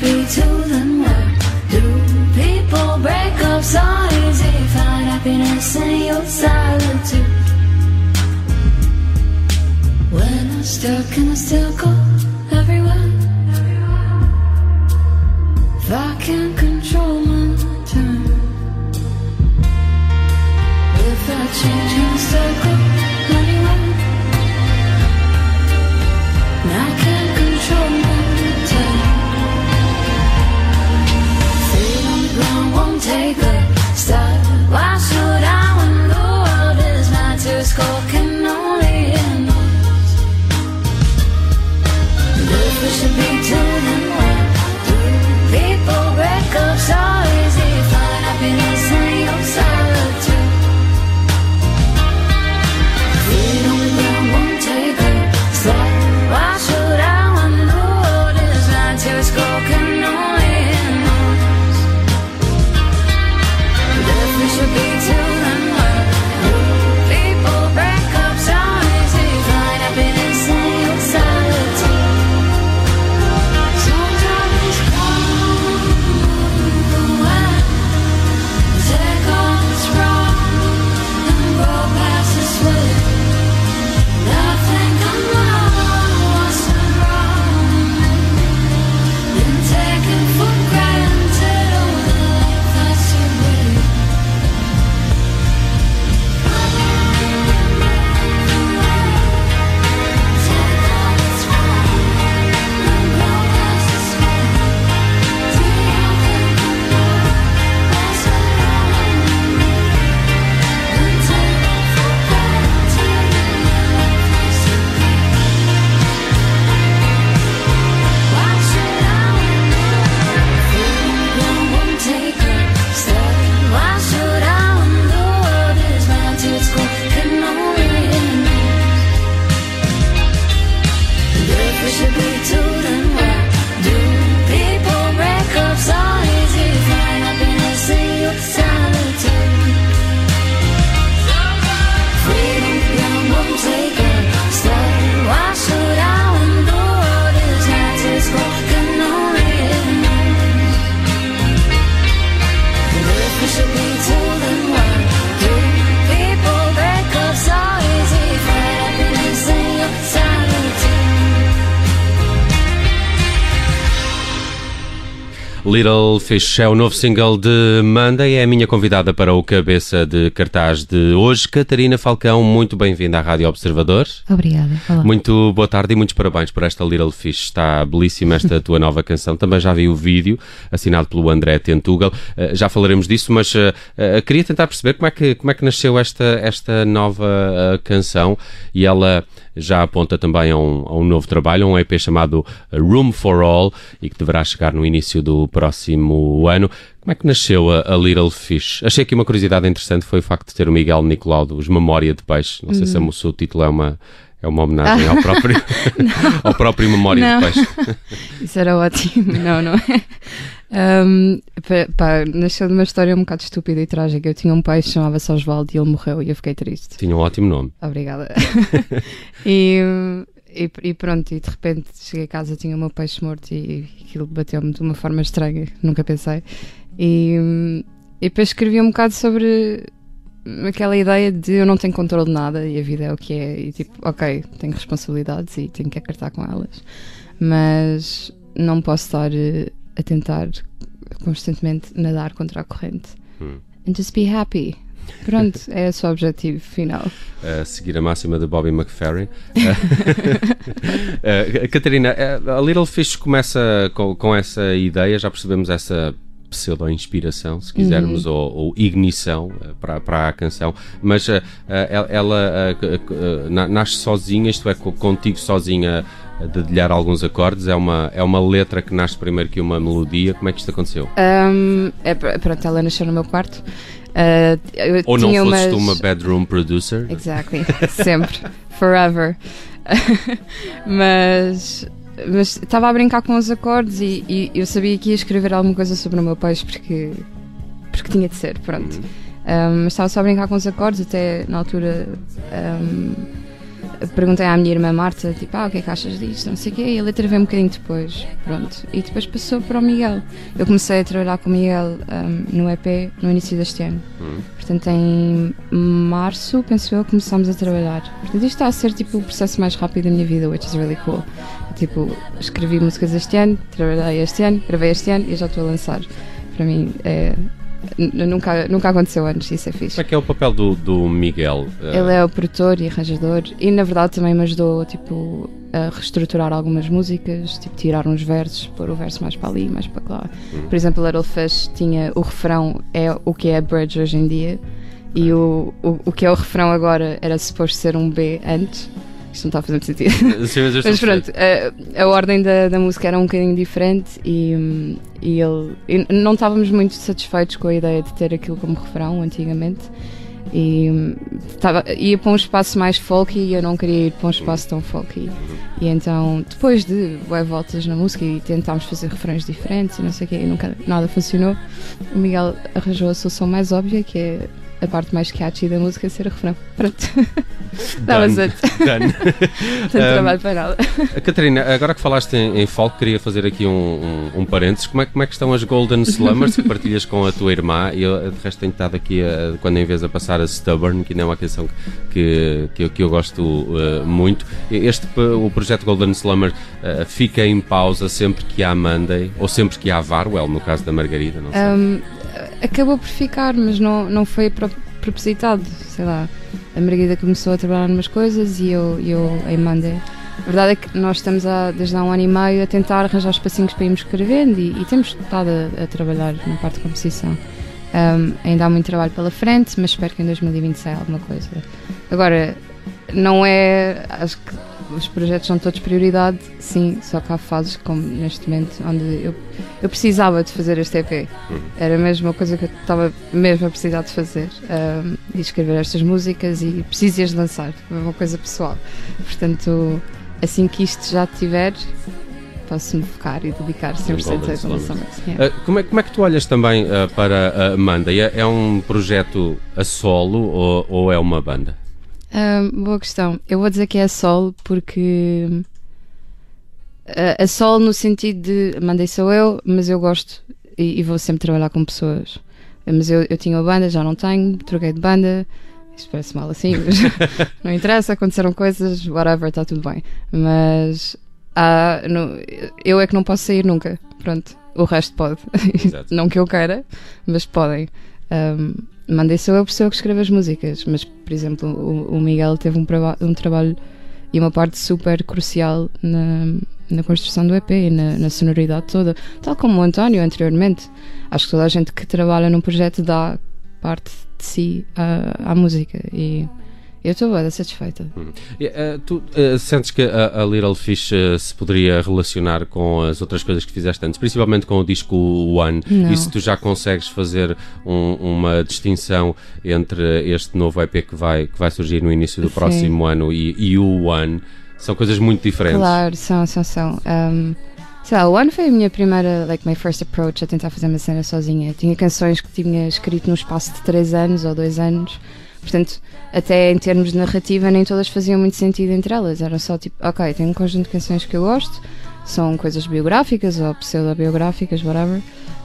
be then where do people break up so easy? Find happiness in your solitude. When I'm stuck and I still go everywhere. If I can't control my time. If I change, can I still go Little Fish é o novo single de Manda e é a minha convidada para o cabeça de cartaz de hoje. Catarina Falcão, muito bem-vinda à Rádio Observador. Obrigada. Olá. Muito boa tarde e muitos parabéns por esta Little Fish. Está belíssima esta tua nova canção. Também já vi o vídeo, assinado pelo André Tentugal. Eh, já falaremos disso, mas eh, eh, queria tentar perceber como é que, como é que nasceu esta, esta nova canção e ela já aponta também a um, a um novo trabalho, um EP chamado Room for All e que deverá chegar no início do próximo ano. Como é que nasceu a, a Little Fish? Achei aqui uma curiosidade interessante foi o facto de ter o Miguel Nicolau dos Memória de Peixe. Não sei se o seu título é uma é uma homenagem ao próprio ao próprio Memória Não. de Peixe. Isso era ótimo. Não, não é? Um, pá, nasceu de uma história um bocado estúpida e trágica. Eu tinha um pai que chamava-se Osvaldo e ele morreu e eu fiquei triste. Tinha um ótimo nome. Obrigada. e, e, e pronto, e de repente cheguei a casa, tinha o meu peixe morto e aquilo bateu-me de uma forma estranha, nunca pensei. E, e depois escrevi um bocado sobre aquela ideia de eu não tenho controle de nada e a vida é o que é. E tipo, ok, tenho responsabilidades e tenho que acartar com elas, mas não posso estar eh, a tentar constantemente nadar contra a corrente. Hum. And just be happy. Pronto, é esse o objetivo final. a seguir a máxima de Bobby McFerrin. Eh, Catarina, eh, a Little Fish começa com, com essa ideia, já percebemos essa pseudo-inspiração, se quisermos, ou, ou ignição eh, para, para a canção, mas eh, ela, ela, na- nasce sozinha, isto é, co- contigo sozinha dedilhar alguns acordes. É uma, é uma letra que nasce primeiro que uma melodia. Como é que isto aconteceu? Um, é, pr- pronto, ela nasceu no meu quarto. Uh, Ou não umas... tu uma bedroom producer? Exactly, sempre, forever. mas mas estava a brincar com os acordes e, e eu sabia que ia escrever alguma coisa sobre o meu peixe porque, porque tinha de ser, pronto. Um, mas estava só a brincar com os acordes, até na altura um, perguntei à minha irmã Marta, tipo, ah, o que é que achas disto? Não sei o quê, e a letra veio um bocadinho depois, pronto. E depois passou para o Miguel. Eu comecei a trabalhar com o Miguel um, no EP no início deste ano. Hum. Portanto, em março, penso eu, começámos a trabalhar. Portanto, isto está a ser tipo o processo mais rápido da minha vida, which is really cool. Tipo, escrevi músicas este ano, trabalhei este ano, gravei este ano e já estou a lançar. Para mim, é, nunca, nunca aconteceu antes, isso é fixe. Como é que é o papel do, do Miguel? Ele é o produtor e arranjador e na verdade também me ajudou tipo, a reestruturar algumas músicas, tipo tirar uns versos, pôr o verso mais para ali, mais para lá. Por exemplo, Little Fish tinha o refrão é o que é a bridge hoje em dia e o, o, o que é o refrão agora era suposto ser um B antes. Isto não está a fazer muito sentido. Sim, mas Mas a pronto, a, a ordem da, da música era um bocadinho diferente e, hum, e ele e não estávamos muito satisfeitos com a ideia de ter aquilo como refrão antigamente. E hum, tava, ia para um espaço mais folky e eu não queria ir para um espaço tão folky. E então, depois de bué voltas na música e tentámos fazer refrões diferentes e não sei o quê, e nunca nada funcionou, o Miguel arranjou a solução mais óbvia, que é a parte mais catchy da música ser o refrão. Pronto. That was Done. Tanto Um, trabalho para nada. A Catarina, agora que falaste em, em folk, queria fazer aqui um, um, um parênteses. Como é, como é que estão as Golden Slummers que partilhas com a tua irmã? E eu, de resto, tenho estado aqui, a, quando em vez a passar a Stubborn, que ainda é uma canção que, que, eu, que eu gosto uh, muito. Este, o projeto Golden Slummer uh, fica em pausa sempre que há Monday, ou sempre que há Varwell, no caso da Margarida, não sei. Um, acabou por ficar, mas não, não foi pro- propositado. Sei lá, a Margarida começou a trabalhar numas coisas e eu, eu em Monday. A verdade é que nós estamos há, desde há um ano e meio a tentar arranjar espacinhos para irmos escrevendo e, e temos estado a, a trabalhar na parte de composição. Um, ainda há muito trabalho pela frente, mas espero que em 2020 saia alguma coisa. Agora, não é. Acho que os projetos são todos prioridade, sim, só que há fases, como neste momento, onde eu, eu precisava de fazer este EP. Era mesmo uma coisa que eu estava mesmo a precisar de fazer. Um, e escrever estas músicas e precisas de lançar. É uma coisa pessoal. Portanto, assim que isto já tiver, posso-me focar e dedicar 100% Golden a. Yeah. Uh, como, é, como é que tu olhas também uh, para a Monday? É, é um projeto a solo ou, ou é uma banda? Boa questão. Eu vou dizer que é a Sol porque a, a Sol no sentido de mandei sou eu, mas eu gosto e, e vou sempre trabalhar com pessoas. Mas eu, eu tinha uma banda, já não tenho, troquei de banda. Isto parece mal assim, mas não interessa, aconteceram coisas, whatever, está tudo bem. Mas há- no- eu é que não posso sair nunca. Pronto, o resto pode. Não que eu queira, mas podem. Um, mandei sou eu a pessoa que escreve as músicas, mas, por exemplo, o, o Miguel teve um, um trabalho e uma parte super crucial na, na construção do EP e na, na sonoridade toda, tal como o António anteriormente. Acho que toda a gente que trabalha num projeto dá parte de si à, à música e eu estou bem satisfeita. E, uh, tu uh, sentes que a, a Little Fish uh, se poderia relacionar com as outras coisas que fizeste antes, principalmente com o disco One? Não. E se tu já consegues fazer um- uma distinção entre este novo EP que vai, que vai surgir no início do Sim. próximo ano e, e o One? São coisas muito diferentes. Claro, são, são, são. Um, sei lá, o One foi a minha primeira, like, my first approach a tentar fazer uma cena sozinha. Tinha canções que tinha escrito num espaço de 3 anos ou 2 anos. Portanto, até em termos de narrativa, nem todas faziam muito sentido entre elas. Era só tipo, ok, tenho um conjunto de canções que eu gosto, são coisas biográficas ou pseudo-biográficas, whatever,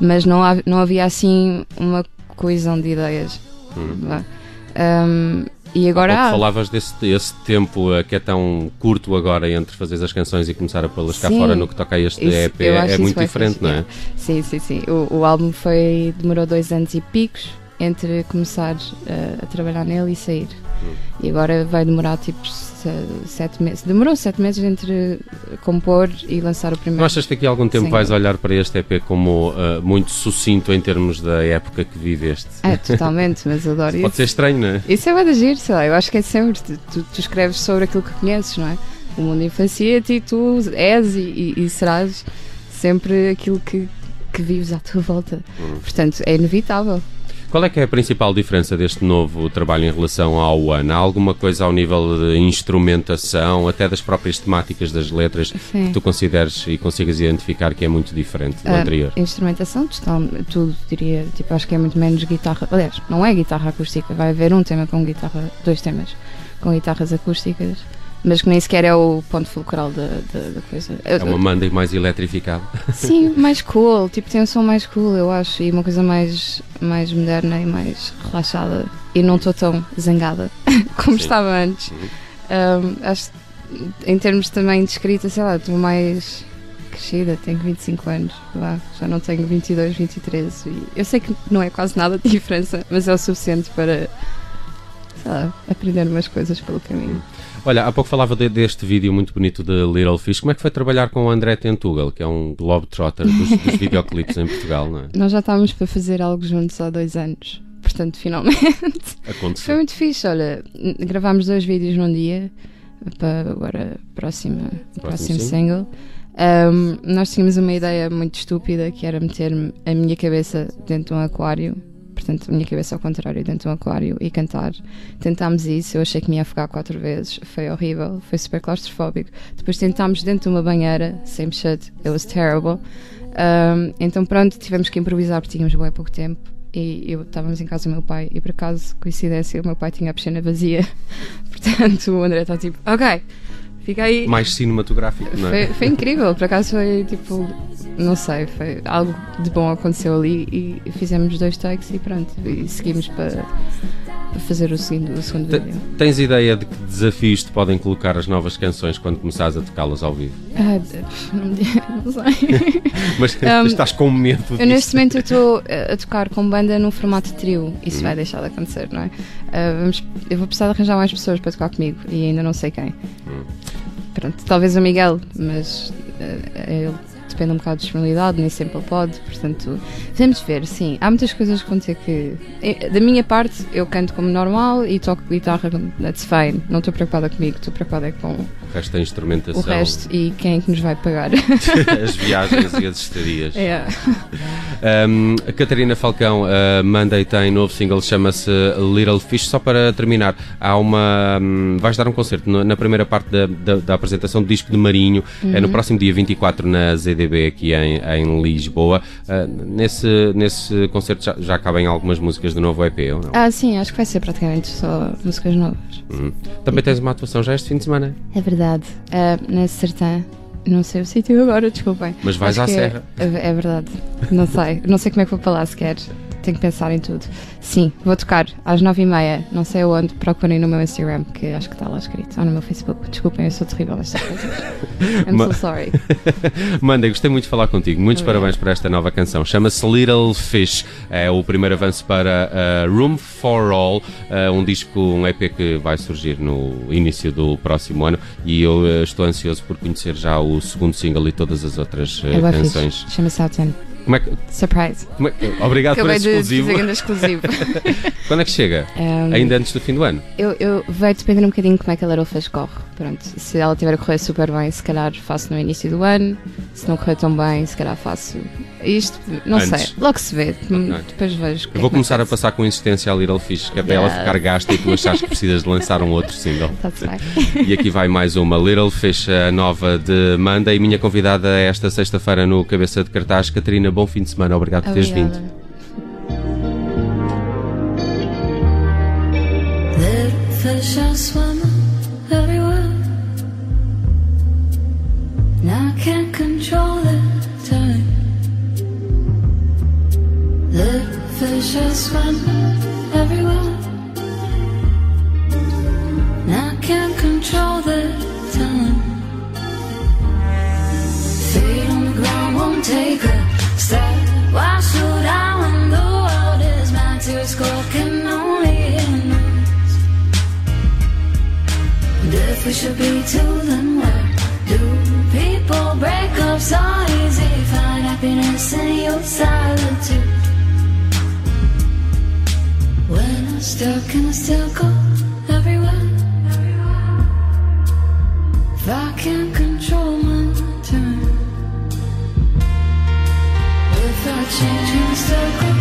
mas não, ha- não havia assim uma coesão de ideias. Vá. Um, e agora Há há. falavas desse esse tempo uh, que é tão curto agora entre fazer as canções e começar a pô-las cá fora no que toca a este Isso, EP. É muito diferente, fixe, não é? Sim, sim, sim. O, o álbum foi, demorou dois anos e picos entre começar uh, a trabalhar nele e sair. Hum. E agora vai demorar tipo se- sete meses. Demorou sete meses entre compor e lançar o primeiro. Achas que daqui a algum tempo Sim. vais olhar para este EP como uh, muito sucinto em termos da época que viveste? É, totalmente, mas adoro Pode isso. ser estranho, não é? Isso é de giro, sei lá. Eu acho que é sempre. Tu, tu- tu escreves sobre aquilo que conheces, não é? o mundo influencia-te e tu és e, e- e serás sempre aquilo que, que vives à tua volta. Hum. Portanto, é inevitável. Qual é que é a principal diferença deste novo trabalho em relação ao One? Há alguma coisa ao nível de instrumentação, até das próprias temáticas das letras, Sim. que tu consideres e consigas identificar que é muito diferente do Ah, anterior? Instrumentação, total, tudo diria, tipo, acho que é muito menos guitarra. Aliás, não é guitarra acústica, vai haver um tema com guitarra, dois temas com guitarras acústicas, mas que nem sequer é o ponto fulcral da, da, da coisa. É uma Monday mais eletrificada. Sim, mais cool, tipo, tem um som mais cool, eu acho, e uma coisa mais, mais moderna e mais relaxada. E não estou tão zangada como Sim. estava antes. Um, acho que em termos também de escrita, sei lá, estou mais crescida, tenho 25 anos, vá, já não tenho 22, 23. E eu sei que não é quase nada de diferença, mas é o suficiente para, sei lá, aprender umas coisas pelo caminho. Olha, há pouco falava de- deste vídeo muito bonito de Little Fish. Como é que foi trabalhar com o André Tentugal, que é um globetrotter dos, dos videoclipes em Portugal, não é? Nós já estávamos para fazer algo juntos há dois anos, portanto, finalmente. Foi Aconteceu. muito fixe, olha, gravámos dois vídeos num dia para agora a próxima, próximo single. single. Um, nós tínhamos uma ideia muito estúpida que era meter a minha cabeça dentro de um aquário, portanto, a minha cabeça ao contrário dentro de um aquário e cantar. Tentámos isso, eu achei que me ia afogar quatro vezes, foi horrível, foi super claustrofóbico. Depois tentámos dentro de uma banheira, same shit, it was terrible. Um, então pronto, tivemos que improvisar porque tínhamos bem pouco tempo e eu estávamos em casa do meu pai e por acaso, coincidência, o meu pai tinha a piscina vazia. Portanto, o André está tipo, ok, fica aí. Mais cinematográfico, não é? Foi, foi incrível, por acaso foi tipo, não sei, foi algo de bom aconteceu ali e fizemos dois takes e pronto, e seguimos para, para fazer o segundo, o segundo vídeo. Tens ideia de que desafios te podem colocar as novas canções quando começares a tocá-las ao vivo? Ah, não, sei. Mas Um, estás com medo disso? Eu neste momento estou a tocar com banda num formato trio. Isso Uhum. vai deixar de acontecer, não é? Ah, vamos, eu vou precisar de arranjar mais pessoas para tocar comigo e ainda não sei quem. Hum. Pronto, talvez o Miguel, mas ah, ele depende um bocado de disponibilidade, nem sempre ele pode, portanto, vamos ver, sim. Há muitas coisas que ter que. eh, Da minha parte, eu canto como normal e toco guitarra, that's fine. Não estou preocupada comigo, estou preocupada com O resto o instrumentação, resto e quem é que nos vai pagar. as viagens e as estadias. é. Um, a Catarina Falcão uh, manda e tem novo single, chama-se Little Fish. Só para terminar, há uma. hum, vais dar um concerto no- na primeira parte da, da- da apresentação do disco de Marinho, é no próximo dia 24 na ZDB aqui em, em Lisboa. Uh, nesse, nesse concerto já, já cabem algumas músicas do novo EP, ou não? Ah, sim, acho que vai ser praticamente só músicas novas. Hum. Também tens uma atuação já este fim de semana, É verdade. Ah, na Sertã, não sei o sítio agora, desculpem. mas vais Acho à é- Serra. É, é verdade. Não sei. Não sei como é que vou lá sequer. Tenho que pensar em tudo. Sim, vou tocar às nove e meia. Não sei onde. Procurem no meu Instagram, que acho que está lá escrito. Ou no meu Facebook. Desculpem, eu sou terrível nestas coisas. I'm Ma- so sorry. Manda, gostei muito de falar contigo. Muitos Obrigada. parabéns por esta nova canção. Chama-se Little Fish. É o primeiro avanço para uh, Room for All, uh, um disco, um EP que vai surgir no início do próximo ano. E eu uh, estou ansioso por conhecer já o segundo single e todas as outras É canções. Chama-se Autumn. Como é que, Surprise. como é que- obrigado por Acabei esse de exclusivo. ainda exclusivo. Quando é que chega? Um, Ainda antes do fim do ano? Eu, eu vai depender um bocadinho como é que a Little Fish corre. Pronto, se ela tiver a correr super bem, se calhar faço no início do ano. Se não correr tão bem, se calhar faço isto. Não Antes. sei, logo se vê. Hum, Depois vejo. Eu é vou que começar a passar com insistência a Little Fish, que é para ela Yeah. ficar gasta e tu achares que precisas de lançar um outro single. Tá-se bem. E aqui vai mais uma Little Fish, a nova de Manda. E minha convidada esta sexta-feira no Cabeça de Cartaz, Catarina, bom fim de semana. Obrigado por teres vindo. Obrigada. we should be too. Then what do people break up so easy? Find happiness in your solitude. When I'm stuck can I still go everywhere. If I can't control my turn, if I change can I still circle.